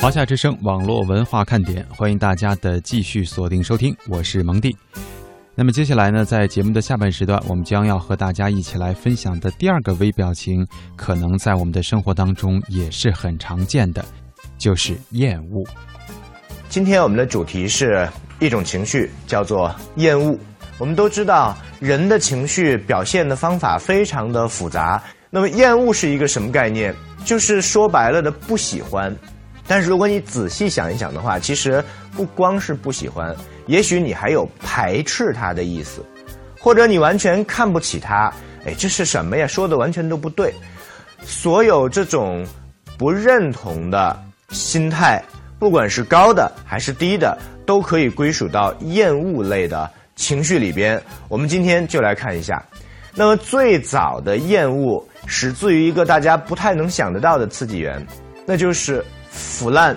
华夏之声网络文化看点，欢迎大家的继续锁定收听，我是蒙蒂。那么接下来呢，在节目的下半时段，我们将要和大家一起来分享的第二个微表情，可能在我们的生活当中也是很常见的，就是厌恶。今天我们的主题是一种情绪，叫做厌恶。我们都知道，人的情绪表现的方法非常的复杂。那么，厌恶是一个什么概念？就是说白了的不喜欢。但是如果你仔细想一想的话，其实不光是不喜欢，也许你还有排斥他的意思，或者你完全看不起他。哎，这是什么呀？说的完全都不对。所有这种不认同的心态，不管是高的还是低的，都可以归属到厌恶类的情绪里边。我们今天就来看一下。那么最早的厌恶始自于一个大家不太能想得到的刺激源，那就是。腐烂、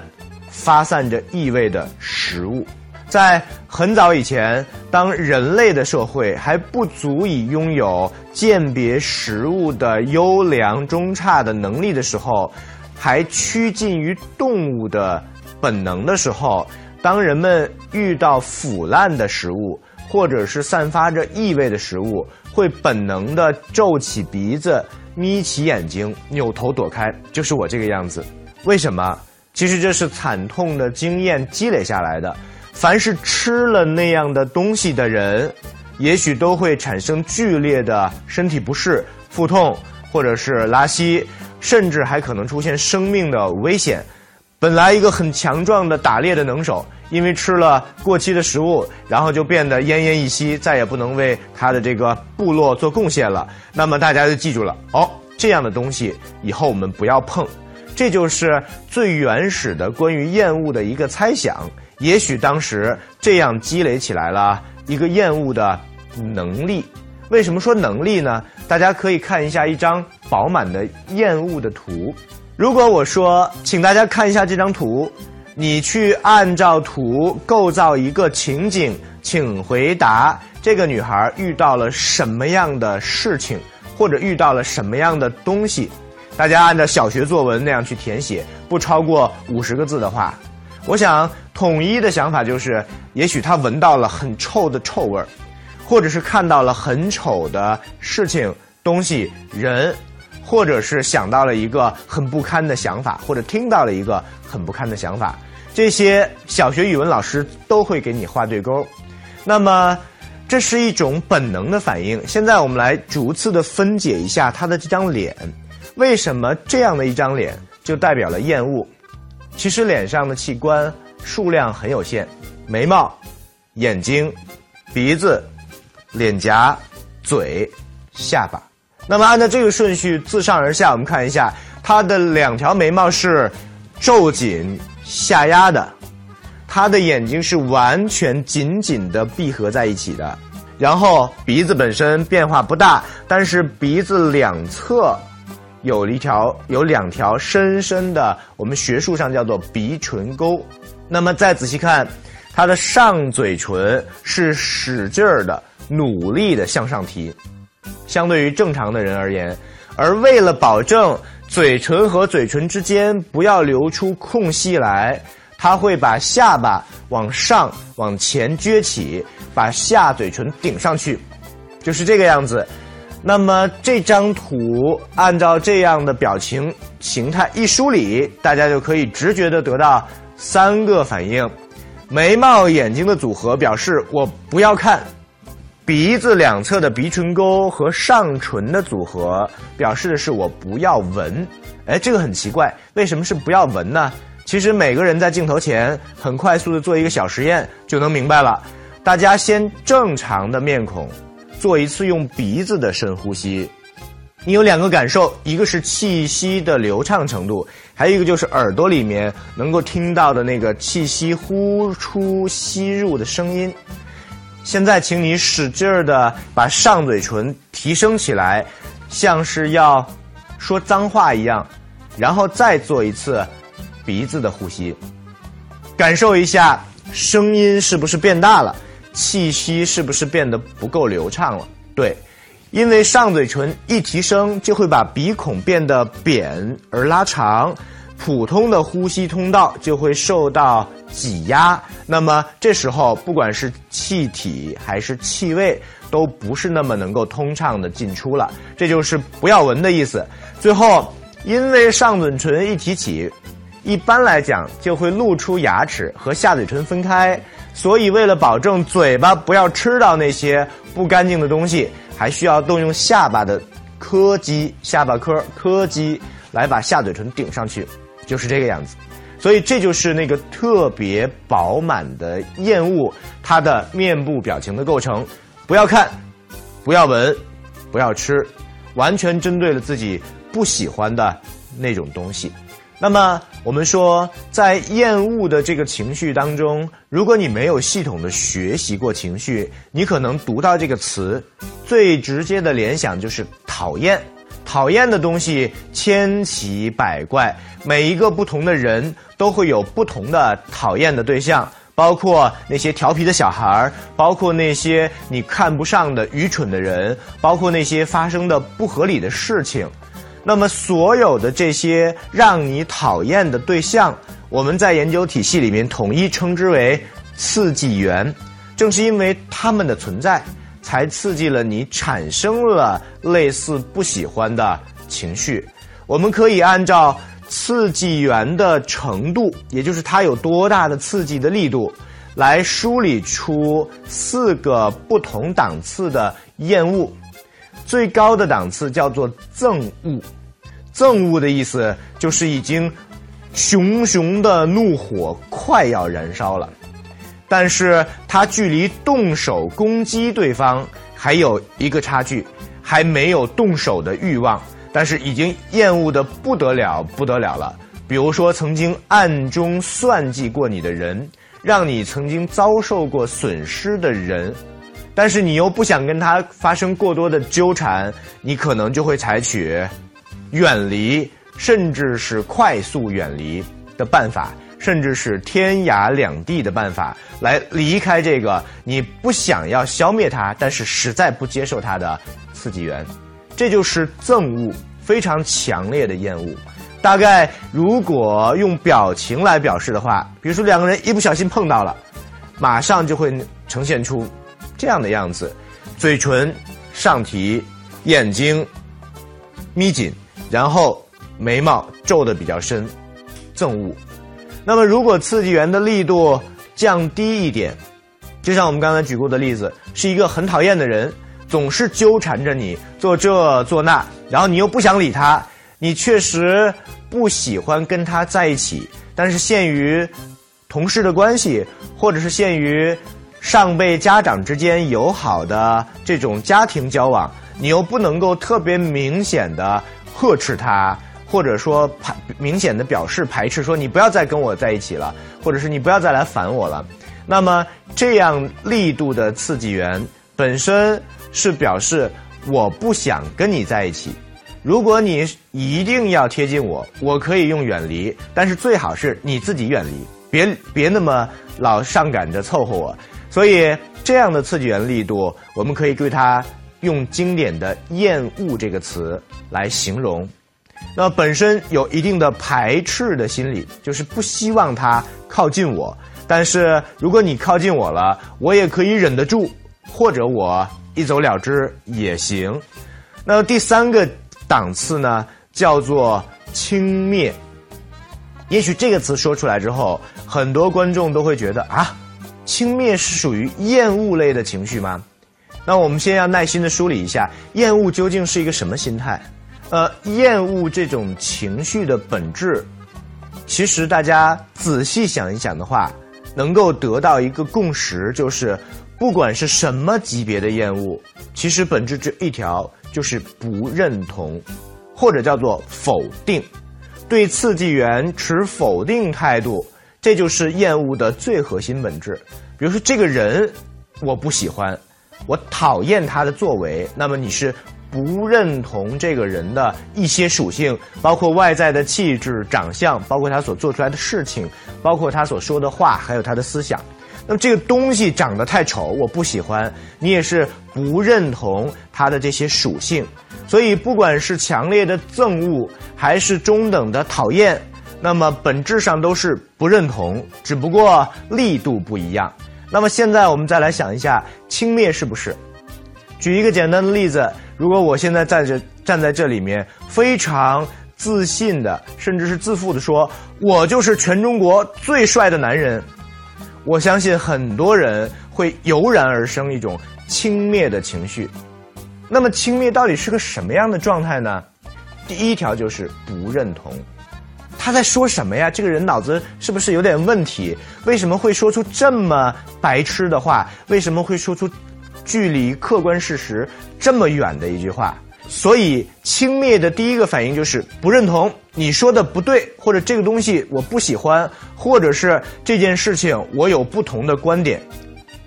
发散着异味的食物，在很早以前，当人类的社会还不足以拥有鉴别食物的优良中差的能力的时候，还趋近于动物的本能的时候，当人们遇到腐烂的食物或者是散发着异味的食物，会本能的皱起鼻子、眯起眼睛、扭头躲开，就是我这个样子。为什么？其实这是惨痛的经验积累下来的。凡是吃了那样的东西的人，也许都会产生剧烈的身体不适、腹痛，或者是拉稀，甚至还可能出现生命的危险。本来一个很强壮的打猎的能手，因为吃了过期的食物，然后就变得奄奄一息，再也不能为他的这个部落做贡献了。那么大家就记住了哦，这样的东西以后我们不要碰。这就是最原始的关于厌恶的一个猜想。也许当时这样积累起来了一个厌恶的能力。为什么说能力呢？大家可以看一下一张饱满的厌恶的图。如果我说，请大家看一下这张图，你去按照图构造一个情景，请回答：这个女孩遇到了什么样的事情，或者遇到了什么样的东西？大家按照小学作文那样去填写，不超过五十个字的话，我想统一的想法就是：也许他闻到了很臭的臭味儿，或者是看到了很丑的事情、东西、人，或者是想到了一个很不堪的想法，或者听到了一个很不堪的想法。这些小学语文老师都会给你画对勾。那么，这是一种本能的反应。现在我们来逐次的分解一下他的这张脸。为什么这样的一张脸就代表了厌恶？其实脸上的器官数量很有限：眉毛、眼睛、鼻子、脸颊、嘴、下巴。那么按照这个顺序自上而下，我们看一下，他的两条眉毛是皱紧下压的，他的眼睛是完全紧紧的闭合在一起的，然后鼻子本身变化不大，但是鼻子两侧。有一条，有两条深深的，我们学术上叫做鼻唇沟。那么再仔细看，它的上嘴唇是使劲儿的、努力的向上提，相对于正常的人而言。而为了保证嘴唇和嘴唇之间不要留出空隙来，他会把下巴往上往前撅起，把下嘴唇顶上去，就是这个样子。那么这张图按照这样的表情形态一梳理，大家就可以直觉的得到三个反应：眉毛、眼睛的组合表示我不要看；鼻子两侧的鼻唇沟和上唇的组合表示的是我不要闻。哎，这个很奇怪，为什么是不要闻呢？其实每个人在镜头前很快速的做一个小实验就能明白了。大家先正常的面孔。做一次用鼻子的深呼吸，你有两个感受，一个是气息的流畅程度，还有一个就是耳朵里面能够听到的那个气息呼出吸入的声音。现在，请你使劲儿的把上嘴唇提升起来，像是要说脏话一样，然后再做一次鼻子的呼吸，感受一下声音是不是变大了。气息是不是变得不够流畅了？对，因为上嘴唇一提升，就会把鼻孔变得扁而拉长，普通的呼吸通道就会受到挤压，那么这时候不管是气体还是气味，都不是那么能够通畅的进出了。这就是不要闻的意思。最后，因为上嘴唇一提起，一般来讲就会露出牙齿和下嘴唇分开，所以为了保证嘴巴不要吃到那些不干净的东西，还需要动用下巴的颏肌、下巴颏颏肌来把下嘴唇顶上去。就是这个样子，所以这就是那个特别饱满的厌恶它的面部表情的构成。不要看，不要闻，不要吃，完全针对了自己不喜欢的那种东西。那么我们说，在厌恶的这个情绪当中，如果你没有系统的学习过情绪，你可能读到这个词，最直接的联想就是讨厌。讨厌的东西千奇百怪，每一个不同的人都会有不同的讨厌的对象，包括那些调皮的小孩儿，包括那些你看不上的愚蠢的人，包括那些发生的不合理的事情。那么，所有的这些让你讨厌的对象，我们在研究体系里面统一称之为刺激源。正是因为他们的存在。才刺激了你，产生了类似不喜欢的情绪。我们可以按照刺激源的程度，也就是它有多大的刺激的力度，来梳理出四个不同档次的厌恶。最高的档次叫做憎恶，憎恶的意思就是已经熊熊的怒火快要燃烧了。但是他距离动手攻击对方还有一个差距，还没有动手的欲望，但是已经厌恶的不得了不得了了。比如说，曾经暗中算计过你的人，让你曾经遭受过损失的人，但是你又不想跟他发生过多的纠缠，你可能就会采取远离，甚至是快速远离的办法。甚至是天涯两地的办法来离开这个你不想要消灭他，但是实在不接受他的刺激源，这就是憎恶，非常强烈的厌恶。大概如果用表情来表示的话，比如说两个人一不小心碰到了，马上就会呈现出这样的样子：嘴唇上提，眼睛眯紧，然后眉毛皱的比较深，憎恶。那么，如果刺激源的力度降低一点，就像我们刚才举过的例子，是一个很讨厌的人，总是纠缠着你做这做那，然后你又不想理他，你确实不喜欢跟他在一起，但是限于同事的关系，或者是限于上辈家长之间友好的这种家庭交往，你又不能够特别明显的呵斥他。或者说排明显的表示排斥，说你不要再跟我在一起了，或者是你不要再来烦我了。那么这样力度的刺激源本身是表示我不想跟你在一起。如果你一定要贴近我，我可以用远离，但是最好是你自己远离，别别那么老上赶着凑合我。所以这样的刺激源力度，我们可以对它用经典的厌恶这个词来形容。那本身有一定的排斥的心理，就是不希望它靠近我。但是如果你靠近我了，我也可以忍得住，或者我一走了之也行。那第三个档次呢，叫做轻蔑。也许这个词说出来之后，很多观众都会觉得啊，轻蔑是属于厌恶类的情绪吗？那我们先要耐心的梳理一下，厌恶究竟是一个什么心态？呃，厌恶这种情绪的本质，其实大家仔细想一想的话，能够得到一个共识，就是不管是什么级别的厌恶，其实本质只一条，就是不认同，或者叫做否定，对刺激源持否定态度，这就是厌恶的最核心本质。比如说，这个人我不喜欢，我讨厌他的作为，那么你是。不认同这个人的一些属性，包括外在的气质、长相，包括他所做出来的事情，包括他所说的话，还有他的思想。那么这个东西长得太丑，我不喜欢。你也是不认同他的这些属性，所以不管是强烈的憎恶，还是中等的讨厌，那么本质上都是不认同，只不过力度不一样。那么现在我们再来想一下，轻蔑是不是？举一个简单的例子，如果我现在在这站在这里面，非常自信的，甚至是自负的说，我就是全中国最帅的男人，我相信很多人会油然而生一种轻蔑的情绪。那么轻蔑到底是个什么样的状态呢？第一条就是不认同。他在说什么呀？这个人脑子是不是有点问题？为什么会说出这么白痴的话？为什么会说出距离客观事实这么远的一句话？所以轻蔑的第一个反应就是不认同，你说的不对，或者这个东西我不喜欢，或者是这件事情我有不同的观点。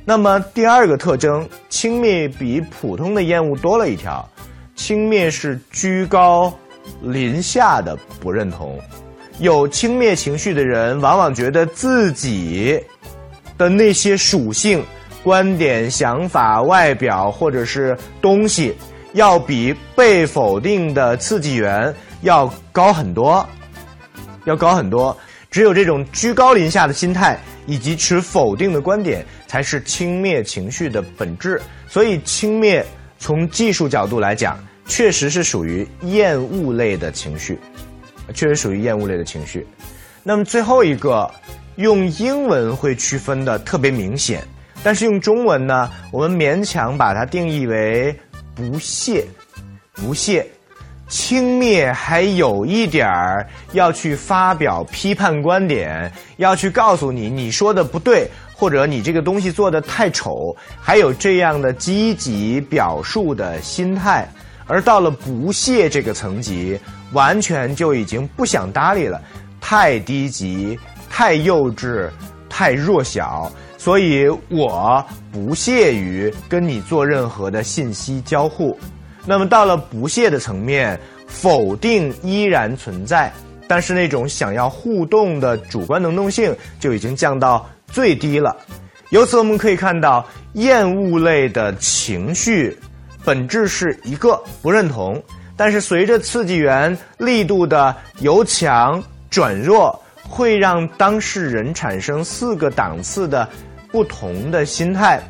那么第二个特征，轻蔑比普通的厌恶多了一条，轻蔑是居高临下的不认同。有轻蔑情绪的人，往往觉得自己的那些属性、观点、想法、外表或者是东西，要比被否定的刺激源要高很多，要高很多。只有这种居高临下的心态以及持否定的观点，才是轻蔑情绪的本质。所以，轻蔑从技术角度来讲，确实是属于厌恶类的情绪。确实属于厌恶类的情绪。那么最后一个，用英文会区分的特别明显，但是用中文呢，我们勉强把它定义为不屑。不屑，轻蔑还有一点儿要去发表批判观点，要去告诉你你说的不对，或者你这个东西做的太丑，还有这样的积极表述的心态。而到了不屑这个层级。完全就已经不想搭理了，太低级、太幼稚、太弱小，所以我不屑于跟你做任何的信息交互。那么到了不屑的层面，否定依然存在，但是那种想要互动的主观能动性就已经降到最低了。由此我们可以看到，厌恶类的情绪本质是一个不认同。但是随着刺激源力度的由强转弱，会让当事人产生四个档次的不同的心态。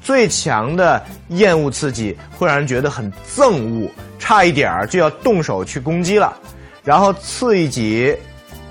最强的厌恶刺激会让人觉得很憎恶，差一点儿就要动手去攻击了。然后次一级，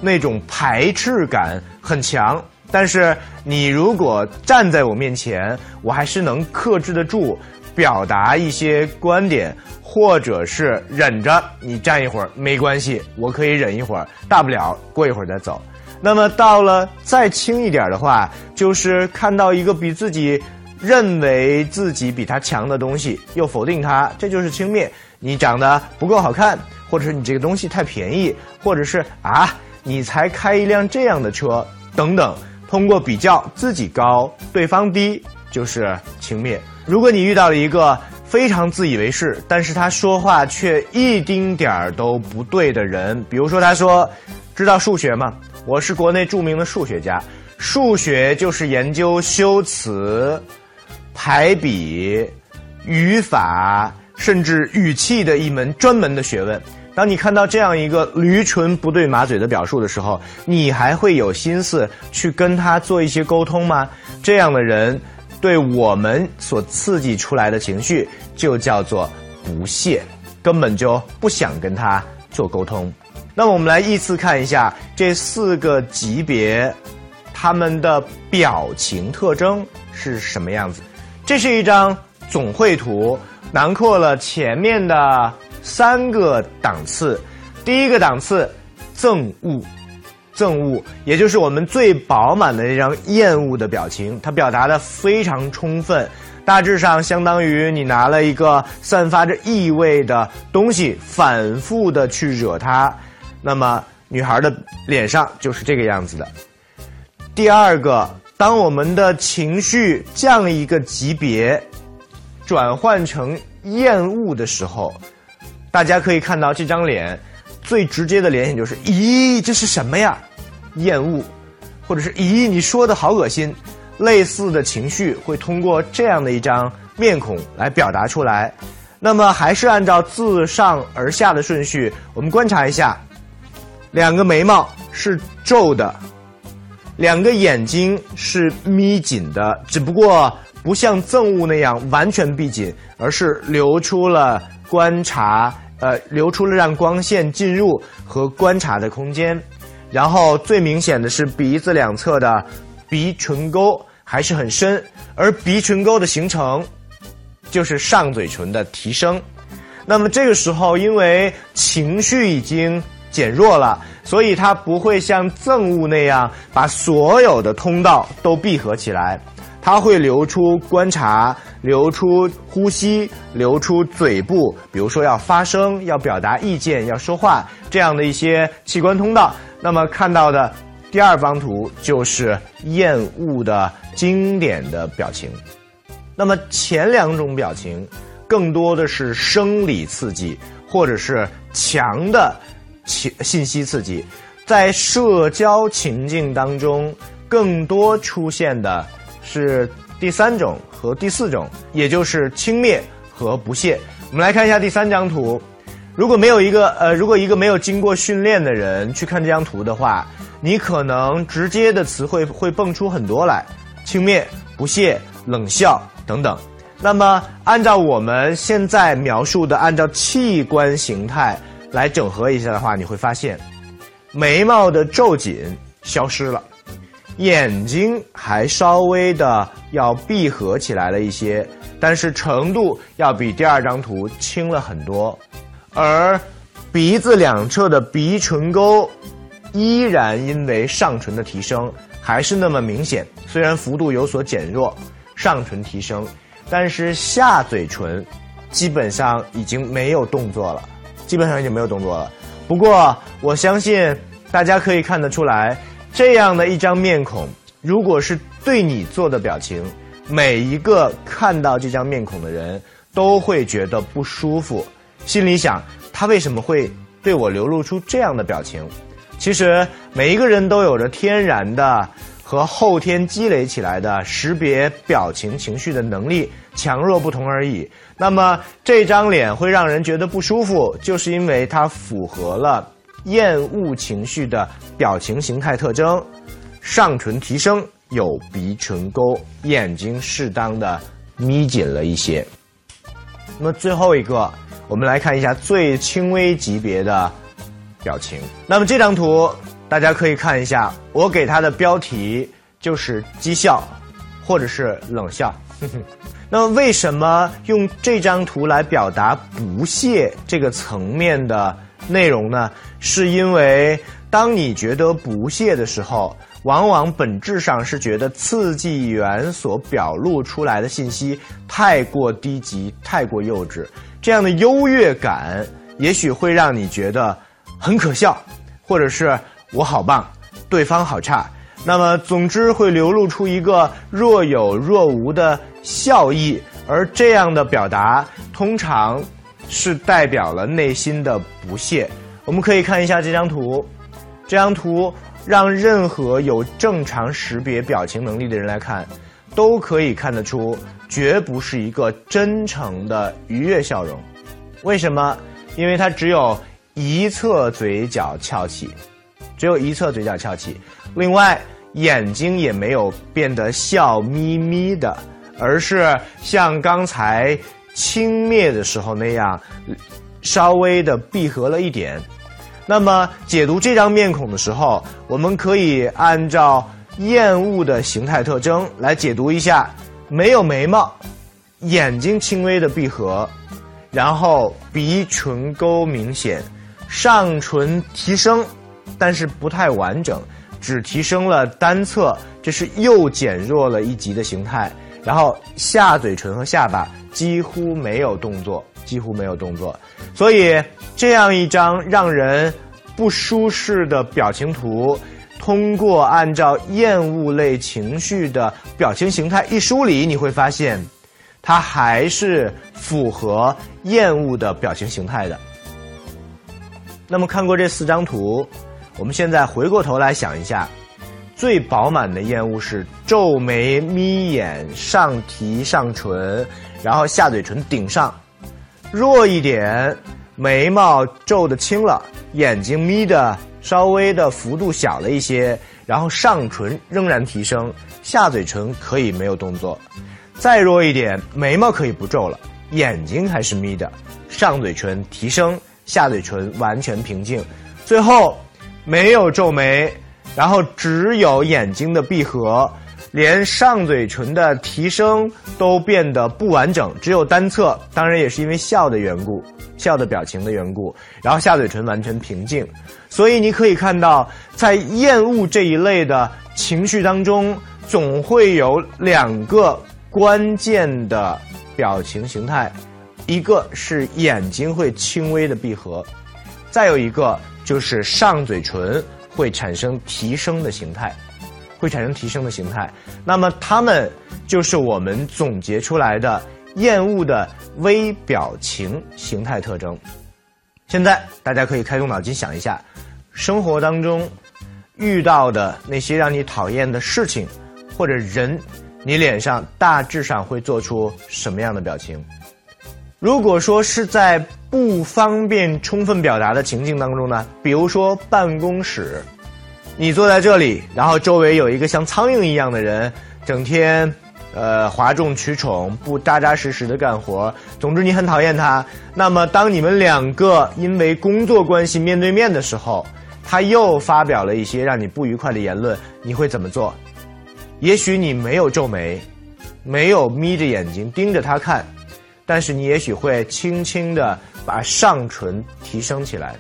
那种排斥感很强。但是你如果站在我面前，我还是能克制得住，表达一些观点。或者是忍着你站一会儿没关系，我可以忍一会儿，大不了过一会儿再走。那么到了再轻一点的话，就是看到一个比自己认为自己比他强的东西，又否定他，这就是轻蔑。你长得不够好看，或者是你这个东西太便宜，或者是啊，你才开一辆这样的车等等。通过比较自己高，对方低，就是轻蔑。如果你遇到了一个。非常自以为是，但是他说话却一丁点儿都不对的人。比如说，他说：“知道数学吗？我是国内著名的数学家。数学就是研究修辞、排比、语法，甚至语气的一门专门的学问。当你看到这样一个驴唇不对马嘴的表述的时候，你还会有心思去跟他做一些沟通吗？这样的人。”对我们所刺激出来的情绪，就叫做不屑，根本就不想跟他做沟通。那么，我们来依次看一下这四个级别，他们的表情特征是什么样子。这是一张总绘图，囊括了前面的三个档次。第一个档次，憎恶。憎恶，也就是我们最饱满的那张厌恶的表情，它表达的非常充分，大致上相当于你拿了一个散发着异味的东西，反复的去惹它，那么女孩的脸上就是这个样子的。第二个，当我们的情绪降一个级别，转换成厌恶的时候，大家可以看到这张脸。最直接的联想就是，咦，这是什么呀？厌恶，或者是咦，你说的好恶心。类似的情绪会通过这样的一张面孔来表达出来。那么还是按照自上而下的顺序，我们观察一下。两个眉毛是皱的，两个眼睛是眯紧的，只不过不像憎恶那样完全闭紧，而是留出了观察，呃，留出了让光线进入和观察的空间。然后最明显的是鼻子两侧的鼻唇沟还是很深，而鼻唇沟的形成就是上嘴唇的提升。那么这个时候，因为情绪已经减弱了，所以它不会像憎恶那样把所有的通道都闭合起来，它会流出观察、流出呼吸、流出嘴部，比如说要发声、要表达意见、要说话这样的一些器官通道。那么看到的第二张图就是厌恶的经典的表情。那么前两种表情。更多的是生理刺激，或者是强的信信息刺激，在社交情境当中，更多出现的是第三种和第四种，也就是轻蔑和不屑。我们来看一下第三张图，如果没有一个呃，如果一个没有经过训练的人去看这张图的话，你可能直接的词汇会蹦出很多来，轻蔑、不屑、冷笑等等。那么，按照我们现在描述的，按照器官形态来整合一下的话，你会发现，眉毛的皱紧消失了，眼睛还稍微的要闭合起来了一些，但是程度要比第二张图轻了很多，而鼻子两侧的鼻唇沟依然因为上唇的提升还是那么明显，虽然幅度有所减弱，上唇提升。但是下嘴唇基本上已经没有动作了，基本上已经没有动作了。不过我相信大家可以看得出来，这样的一张面孔，如果是对你做的表情，每一个看到这张面孔的人都会觉得不舒服，心里想他为什么会对我流露出这样的表情？其实每一个人都有着天然的。和后天积累起来的识别表情情绪的能力强弱不同而已。那么这张脸会让人觉得不舒服，就是因为它符合了厌恶情绪的表情形态特征：上唇提升，有鼻唇沟，眼睛适当的眯紧了一些。那么最后一个，我们来看一下最轻微级别的表情。那么这张图。大家可以看一下，我给它的标题就是讥笑，或者是冷笑。那么，为什么用这张图来表达不屑这个层面的内容呢？是因为当你觉得不屑的时候，往往本质上是觉得刺激源所表露出来的信息太过低级、太过幼稚。这样的优越感，也许会让你觉得很可笑，或者是。我好棒，对方好差。那么，总之会流露出一个若有若无的笑意，而这样的表达通常是代表了内心的不屑。我们可以看一下这张图，这张图让任何有正常识别表情能力的人来看，都可以看得出，绝不是一个真诚的愉悦笑容。为什么？因为它只有一侧嘴角翘起。只有一侧嘴角翘起，另外眼睛也没有变得笑眯眯的，而是像刚才轻蔑的时候那样，稍微的闭合了一点。那么解读这张面孔的时候，我们可以按照厌恶的形态特征来解读一下：没有眉毛，眼睛轻微的闭合，然后鼻唇沟明显，上唇提升。但是不太完整，只提升了单侧，这是又减弱了一级的形态。然后下嘴唇和下巴几乎没有动作，几乎没有动作。所以这样一张让人不舒适的表情图，通过按照厌恶类情绪的表情形态一梳理，你会发现，它还是符合厌恶的表情形态的。那么看过这四张图。我们现在回过头来想一下，最饱满的厌恶是皱眉、眯眼、上提上唇，然后下嘴唇顶上；弱一点，眉毛皱的轻了，眼睛眯的稍微的幅度小了一些，然后上唇仍然提升，下嘴唇可以没有动作，再弱一点，眉毛可以不皱了，眼睛还是眯的，上嘴唇提升，下嘴唇完全平静，最后没有皱眉，然后只有眼睛的闭合。连上嘴唇的提升都变得不完整，只有单侧，当然也是因为笑的缘故，笑的表情的缘故。然后下嘴唇完全平静，所以你可以看到，在厌恶这一类的情绪当中，总会有两个关键的表情形态，一个是眼睛会轻微的闭合，再有一个就是上嘴唇会产生提升的形态。会产生提升的形态，那么它们就是我们总结出来的厌恶的微表情形态特征。现在大家可以开动脑筋想一下，生活当中遇到的那些让你讨厌的事情或者人，你脸上大致上会做出什么样的表情？如果说是在不方便充分表达的情境当中呢，比如说办公室。你坐在这里，然后周围有一个像苍蝇一样的人，整天，呃，哗众取宠，不扎扎实实的干活。总之，你很讨厌他。那么，当你们两个因为工作关系面对面的时候，他又发表了一些让你不愉快的言论，你会怎么做？也许你没有皱眉，没有眯着眼睛盯着他看，但是你也许会轻轻的把上唇提升起来，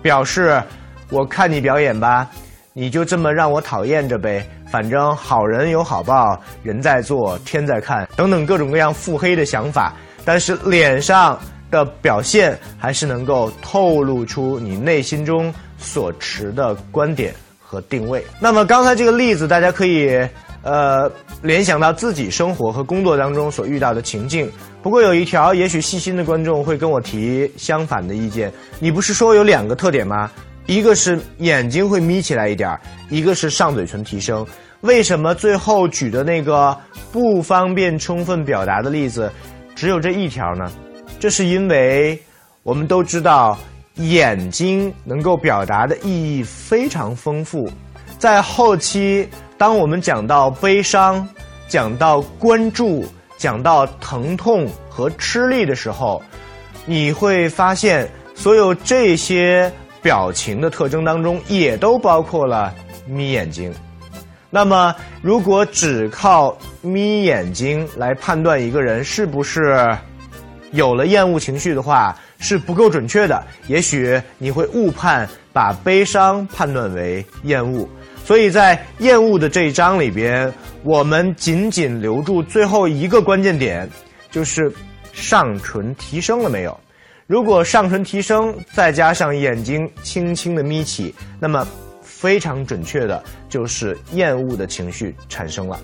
表示我看你表演吧。你就这么让我讨厌着呗，反正好人有好报，人在做天在看，等等各种各样腹黑的想法，但是脸上的表现还是能够透露出你内心中所持的观点和定位。那么刚才这个例子，大家可以呃联想到自己生活和工作当中所遇到的情境。不过有一条，也许细心的观众会跟我提相反的意见，你不是说有两个特点吗？一个是眼睛会眯起来一点儿一个是上嘴唇提升。为什么最后举的那个不方便充分表达的例子只有这一条呢？这是因为我们都知道，眼睛能够表达的意义非常丰富。在后期，当我们讲到悲伤、讲到关注、讲到疼痛和吃力的时候，你会发现所有这些。表情的特征当中也都包括了眯眼睛，那么如果只靠眯眼睛来判断一个人是不是有了厌恶情绪的话，是不够准确的。也许你会误判，把悲伤判断为厌恶。所以在厌恶的这一章里边，我们仅仅留住最后一个关键点，就是上唇提升了没有。如果上唇提升，再加上眼睛轻轻的眯起，那么非常准确的就是厌恶的情绪产生了。